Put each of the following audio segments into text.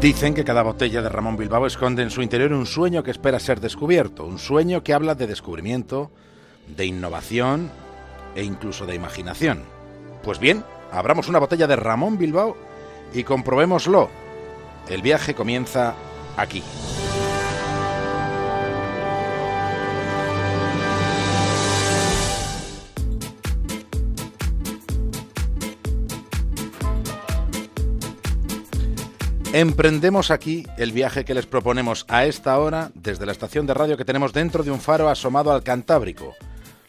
Dicen que cada botella de Ramón Bilbao esconde en su interior un sueño que espera ser descubierto, un sueño que habla de descubrimiento, de innovación e incluso de imaginación. Pues bien, abramos una botella de Ramón Bilbao y comprobémoslo. El viaje comienza aquí. Emprendemos aquí el viaje que les proponemos a esta hora desde la estación de radio que tenemos dentro de un faro asomado al Cantábrico.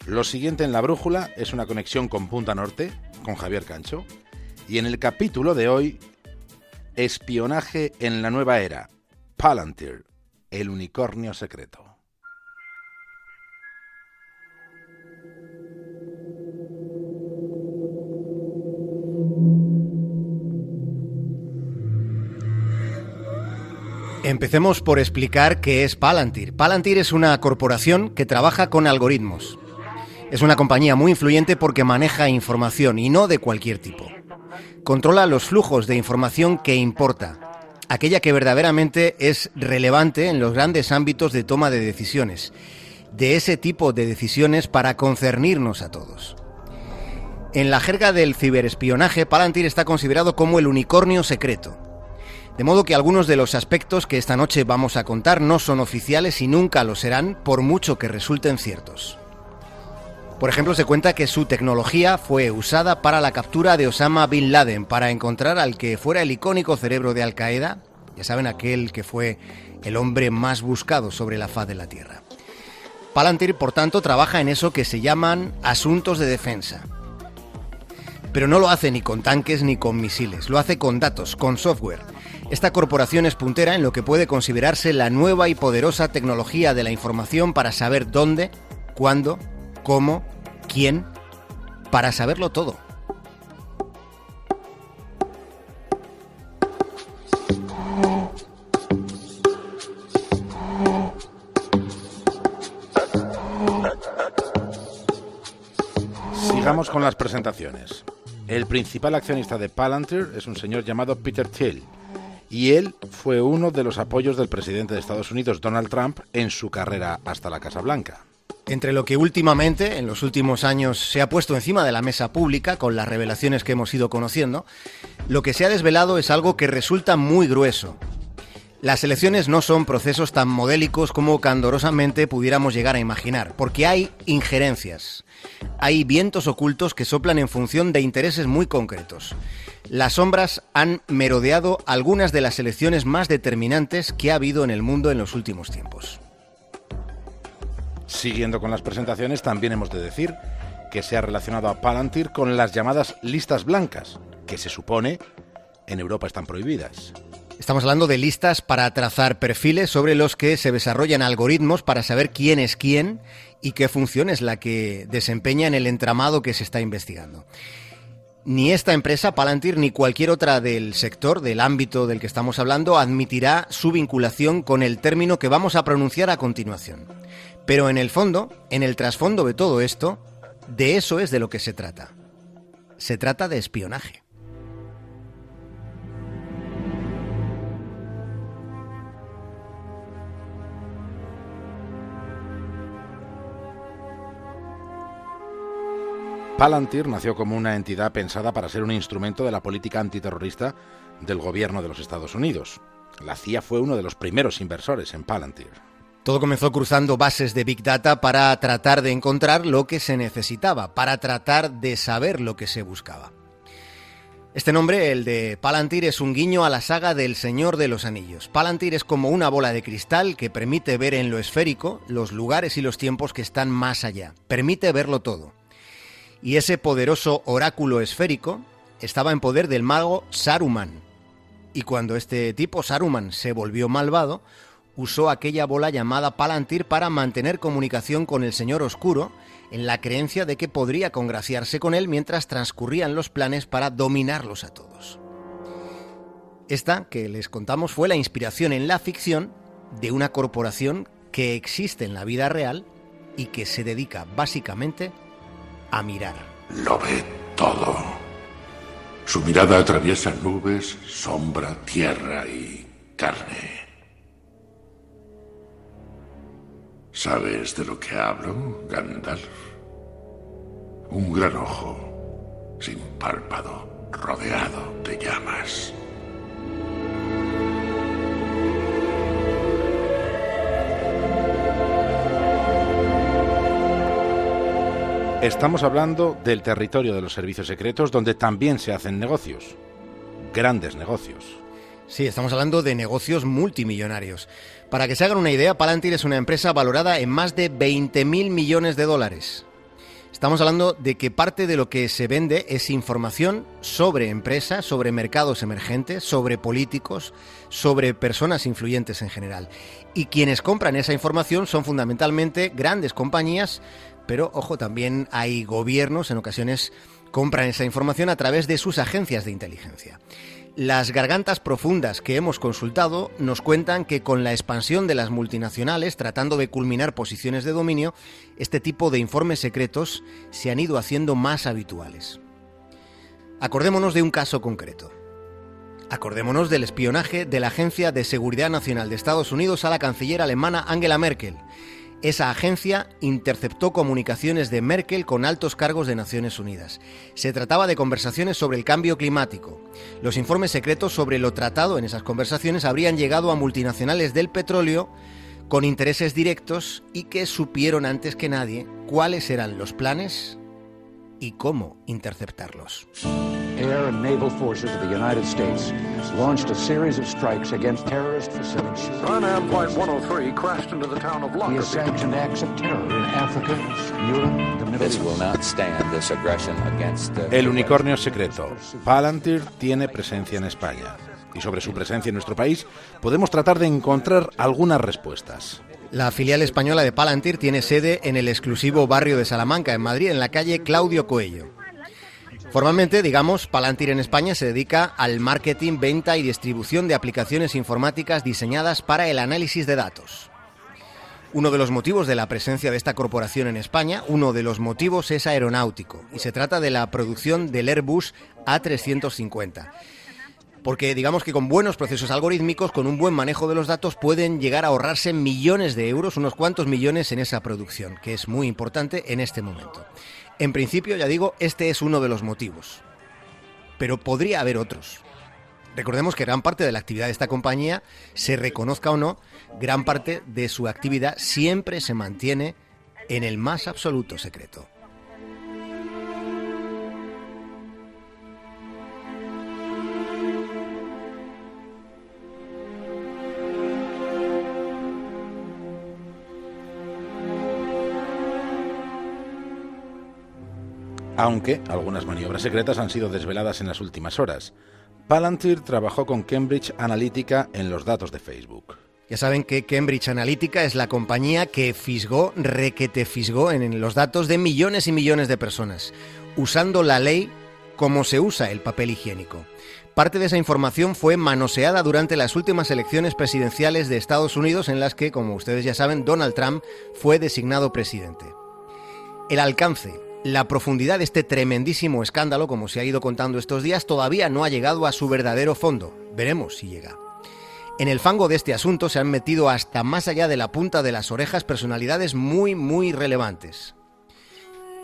Lo siguiente en la brújula es una conexión con Punta Norte, con Javier Cancho, y en el capítulo de hoy, espionaje en la nueva era, Palantir, el unicornio secreto. Empecemos por explicar qué es Palantir. Palantir es una corporación que trabaja con algoritmos. Es una compañía muy influyente porque maneja información y no de cualquier tipo. Controla los flujos de información que importa, aquella que verdaderamente es relevante en los grandes ámbitos de toma de decisiones, de ese tipo de decisiones para concernirnos a todos. En la jerga del ciberespionaje, Palantir está considerado como el unicornio secreto de modo que algunos de los aspectos que esta noche vamos a contar no son oficiales y nunca lo serán por mucho que resulten ciertos. Por ejemplo, se cuenta que su tecnología fue usada para la captura de Osama Bin Laden, para encontrar al que fuera el icónico cerebro de Al Qaeda, ya saben, aquel que fue el hombre más buscado sobre la faz de la Tierra. Palantir, por tanto, trabaja en eso que se llaman asuntos de defensa. Pero no lo hace ni con tanques ni con misiles, lo hace con datos, con software esta corporación es puntera en lo que puede considerarse la nueva y poderosa tecnología de la información para saber dónde, cuándo, cómo, quién, para saberlo todo. Sigamos con las presentaciones. El principal accionista de Palantir es un señor llamado Peter Thiel, y él fue uno de los apoyos del presidente de Estados Unidos, Donald Trump, en su carrera hasta la Casa Blanca. Entre lo que últimamente, en los últimos años, se ha puesto encima de la mesa pública con las revelaciones que hemos ido conociendo, lo que se ha desvelado es algo que resulta muy grueso. Las elecciones no son procesos tan modélicos como candorosamente pudiéramos llegar a imaginar, porque hay injerencias. Hay vientos ocultos que soplan en función de intereses muy concretos. Las sombras han merodeado algunas de las elecciones más determinantes que ha habido en el mundo en los últimos tiempos. Siguiendo con las presentaciones, también hemos de decir que se ha relacionado a Palantir con las llamadas listas blancas, que se supone en Europa están prohibidas. Estamos hablando de listas para trazar perfiles sobre los que se desarrollan algoritmos para saber quién es quién y qué función es la que desempeña en el entramado que se está investigando. Ni esta empresa, Palantir, ni cualquier otra del sector, del ámbito del que estamos hablando, admitirá su vinculación con el término que vamos a pronunciar a continuación. Pero en el fondo, en el trasfondo de todo esto, de eso es de lo que se trata. Se trata de espionaje. Palantir nació como una entidad pensada para ser un instrumento de la política antiterrorista del gobierno de los Estados Unidos. La CIA fue uno de los primeros inversores en Palantir. Todo comenzó cruzando bases de Big Data para tratar de encontrar lo que se necesitaba, para tratar de saber lo que se buscaba. Este nombre, el de Palantir, es un guiño a la saga del Señor de los Anillos. Palantir es como una bola de cristal que permite ver en lo esférico los lugares y los tiempos que están más allá. Permite verlo todo y ese poderoso oráculo esférico estaba en poder del mago Saruman. Y cuando este tipo, Saruman, se volvió malvado, usó aquella bola llamada Palantir para mantener comunicación con el Señor Oscuro, en la creencia de que podría congraciarse con él mientras transcurrían los planes para dominarlos a todos. Esta que les contamos fue la inspiración en la ficción de una corporación que existe en la vida real y que se dedica básicamente a mirar. Lo ve todo. Su mirada atraviesa nubes, sombra, tierra y carne. ¿Sabes de lo que hablo, Gandalf? Un gran ojo, sin párpado, rodeado de llamas. Estamos hablando del territorio de los servicios secretos donde también se hacen negocios. Grandes negocios. Sí, estamos hablando de negocios multimillonarios. Para que se hagan una idea, Palantir es una empresa valorada en más de 20.000 millones de dólares. Estamos hablando de que parte de lo que se vende es información sobre empresas, sobre mercados emergentes, sobre políticos, sobre personas influyentes en general. Y quienes compran esa información son fundamentalmente grandes compañías, pero ojo, también hay gobiernos en ocasiones compran esa información a través de sus agencias de inteligencia. Las gargantas profundas que hemos consultado nos cuentan que con la expansión de las multinacionales, tratando de culminar posiciones de dominio, este tipo de informes secretos se han ido haciendo más habituales. Acordémonos de un caso concreto. Acordémonos del espionaje de la Agencia de Seguridad Nacional de Estados Unidos a la canciller alemana Angela Merkel esa agencia interceptó comunicaciones de Merkel con altos cargos de Naciones Unidas. Se trataba de conversaciones sobre el cambio climático. Los informes secretos sobre lo tratado en esas conversaciones habrían llegado a multinacionales del petróleo con intereses directos y que supieron antes que nadie cuáles eran los planes y cómo interceptarlos. Air and naval forces of the United States launched a series of strikes against terrorist facilities. Ryanair Flight 103 crashed into the town of Lockerbie. He has sanctioned acts of terror in Africa, Europe, the Middle East. will not stand this aggression against the El unicornio secreto. Palantir tiene presencia en España. Y sobre su presencia en nuestro país podemos tratar de encontrar algunas respuestas. La filial española de Palantir tiene sede en el exclusivo barrio de Salamanca, en Madrid, en la calle Claudio Coello. Formalmente, digamos, Palantir en España se dedica al marketing, venta y distribución de aplicaciones informáticas diseñadas para el análisis de datos. Uno de los motivos de la presencia de esta corporación en España, uno de los motivos es aeronáutico, y se trata de la producción del Airbus A350. Porque digamos que con buenos procesos algorítmicos, con un buen manejo de los datos, pueden llegar a ahorrarse millones de euros, unos cuantos millones en esa producción, que es muy importante en este momento. En principio, ya digo, este es uno de los motivos. Pero podría haber otros. Recordemos que gran parte de la actividad de esta compañía, se reconozca o no, gran parte de su actividad siempre se mantiene en el más absoluto secreto. Aunque algunas maniobras secretas han sido desveladas en las últimas horas. Palantir trabajó con Cambridge Analytica en los datos de Facebook. Ya saben que Cambridge Analytica es la compañía que fisgó, requete fisgó en los datos de millones y millones de personas, usando la ley como se usa el papel higiénico. Parte de esa información fue manoseada durante las últimas elecciones presidenciales de Estados Unidos en las que, como ustedes ya saben, Donald Trump fue designado presidente. El alcance, la profundidad de este tremendísimo escándalo, como se ha ido contando estos días, todavía no ha llegado a su verdadero fondo. Veremos si llega. En el fango de este asunto se han metido hasta más allá de la punta de las orejas personalidades muy, muy relevantes.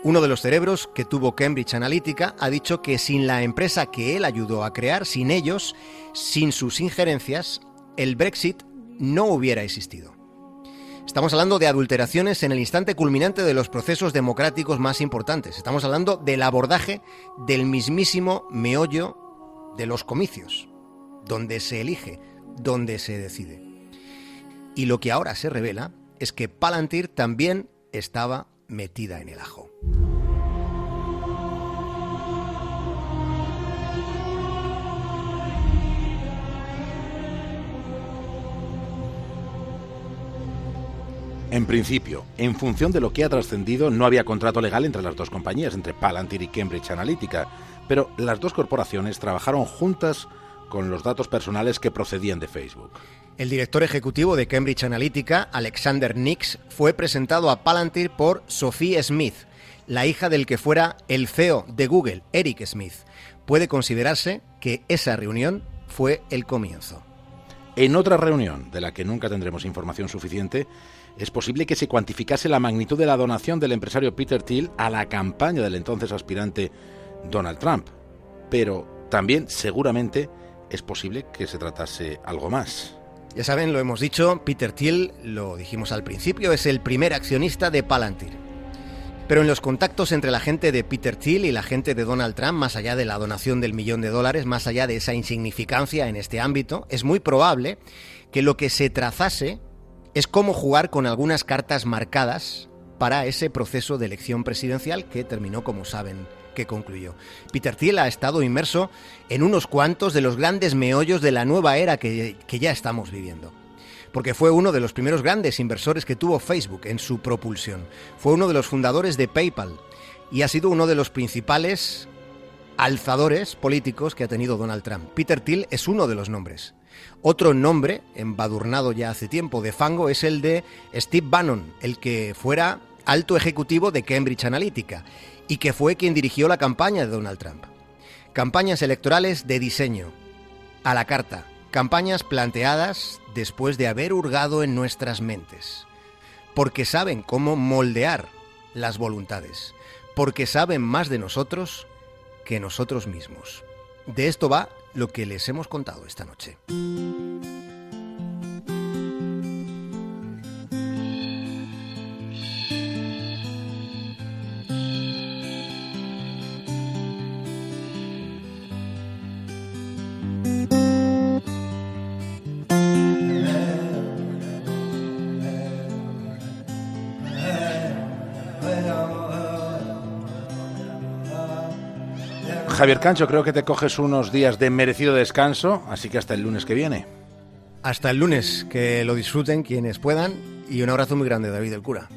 Uno de los cerebros que tuvo Cambridge Analytica ha dicho que sin la empresa que él ayudó a crear, sin ellos, sin sus injerencias, el Brexit no hubiera existido. Estamos hablando de adulteraciones en el instante culminante de los procesos democráticos más importantes. Estamos hablando del abordaje del mismísimo meollo de los comicios, donde se elige, donde se decide. Y lo que ahora se revela es que Palantir también estaba metida en el ajo. En principio, en función de lo que ha trascendido, no había contrato legal entre las dos compañías, entre Palantir y Cambridge Analytica, pero las dos corporaciones trabajaron juntas con los datos personales que procedían de Facebook. El director ejecutivo de Cambridge Analytica, Alexander Nix, fue presentado a Palantir por Sophie Smith, la hija del que fuera el CEO de Google, Eric Smith. Puede considerarse que esa reunión fue el comienzo. En otra reunión, de la que nunca tendremos información suficiente, es posible que se cuantificase la magnitud de la donación del empresario Peter Thiel a la campaña del entonces aspirante Donald Trump. Pero también, seguramente, es posible que se tratase algo más. Ya saben, lo hemos dicho, Peter Thiel, lo dijimos al principio, es el primer accionista de Palantir. Pero en los contactos entre la gente de Peter Thiel y la gente de Donald Trump, más allá de la donación del millón de dólares, más allá de esa insignificancia en este ámbito, es muy probable que lo que se trazase es cómo jugar con algunas cartas marcadas para ese proceso de elección presidencial que terminó, como saben, que concluyó. Peter Thiel ha estado inmerso en unos cuantos de los grandes meollos de la nueva era que, que ya estamos viviendo porque fue uno de los primeros grandes inversores que tuvo Facebook en su propulsión. Fue uno de los fundadores de PayPal y ha sido uno de los principales alzadores políticos que ha tenido Donald Trump. Peter Thiel es uno de los nombres. Otro nombre, embadurnado ya hace tiempo de fango, es el de Steve Bannon, el que fuera alto ejecutivo de Cambridge Analytica y que fue quien dirigió la campaña de Donald Trump. Campañas electorales de diseño, a la carta, campañas planteadas después de haber hurgado en nuestras mentes, porque saben cómo moldear las voluntades, porque saben más de nosotros que nosotros mismos. De esto va lo que les hemos contado esta noche. Javier Cancho, creo que te coges unos días de merecido descanso, así que hasta el lunes que viene. Hasta el lunes, que lo disfruten quienes puedan y un abrazo muy grande, David del Cura.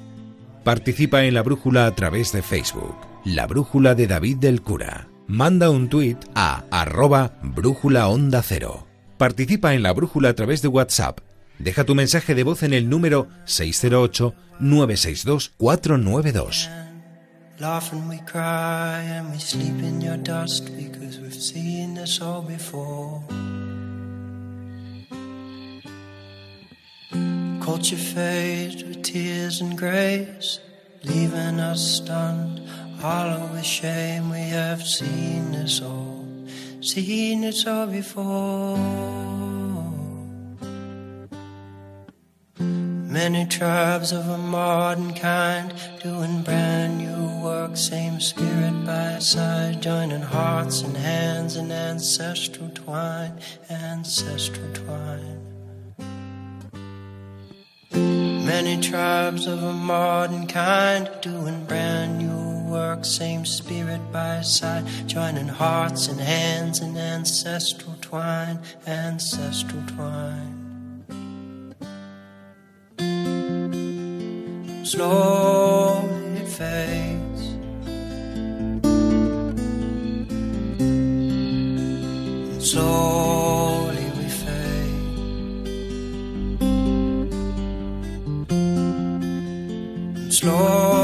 Participa en la brújula a través de Facebook, la brújula de David del Cura. Manda un tuit a arroba brújula onda cero. Participa en la brújula a través de WhatsApp. Deja tu mensaje de voz en el número 608 962 492. Laugh and we cry and we sleep in your dust because we've seen this all before. Culture fades with tears and grace, leaving us stunned, hollow with shame. We have seen this all, seen it all before. Many tribes of a modern kind doing brand new same spirit by side, joining hearts and hands in ancestral twine, ancestral twine. Many tribes of a modern kind doing brand new work, same spirit by side, joining hearts and hands in ancestral twine, ancestral twine. slowly it fades. slow.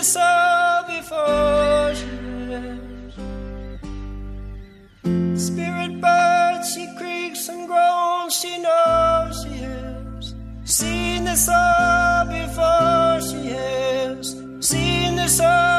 she saw before she lives. Spirit bird, she creaks and groans, she knows she has Seen this all before she has Seen this all.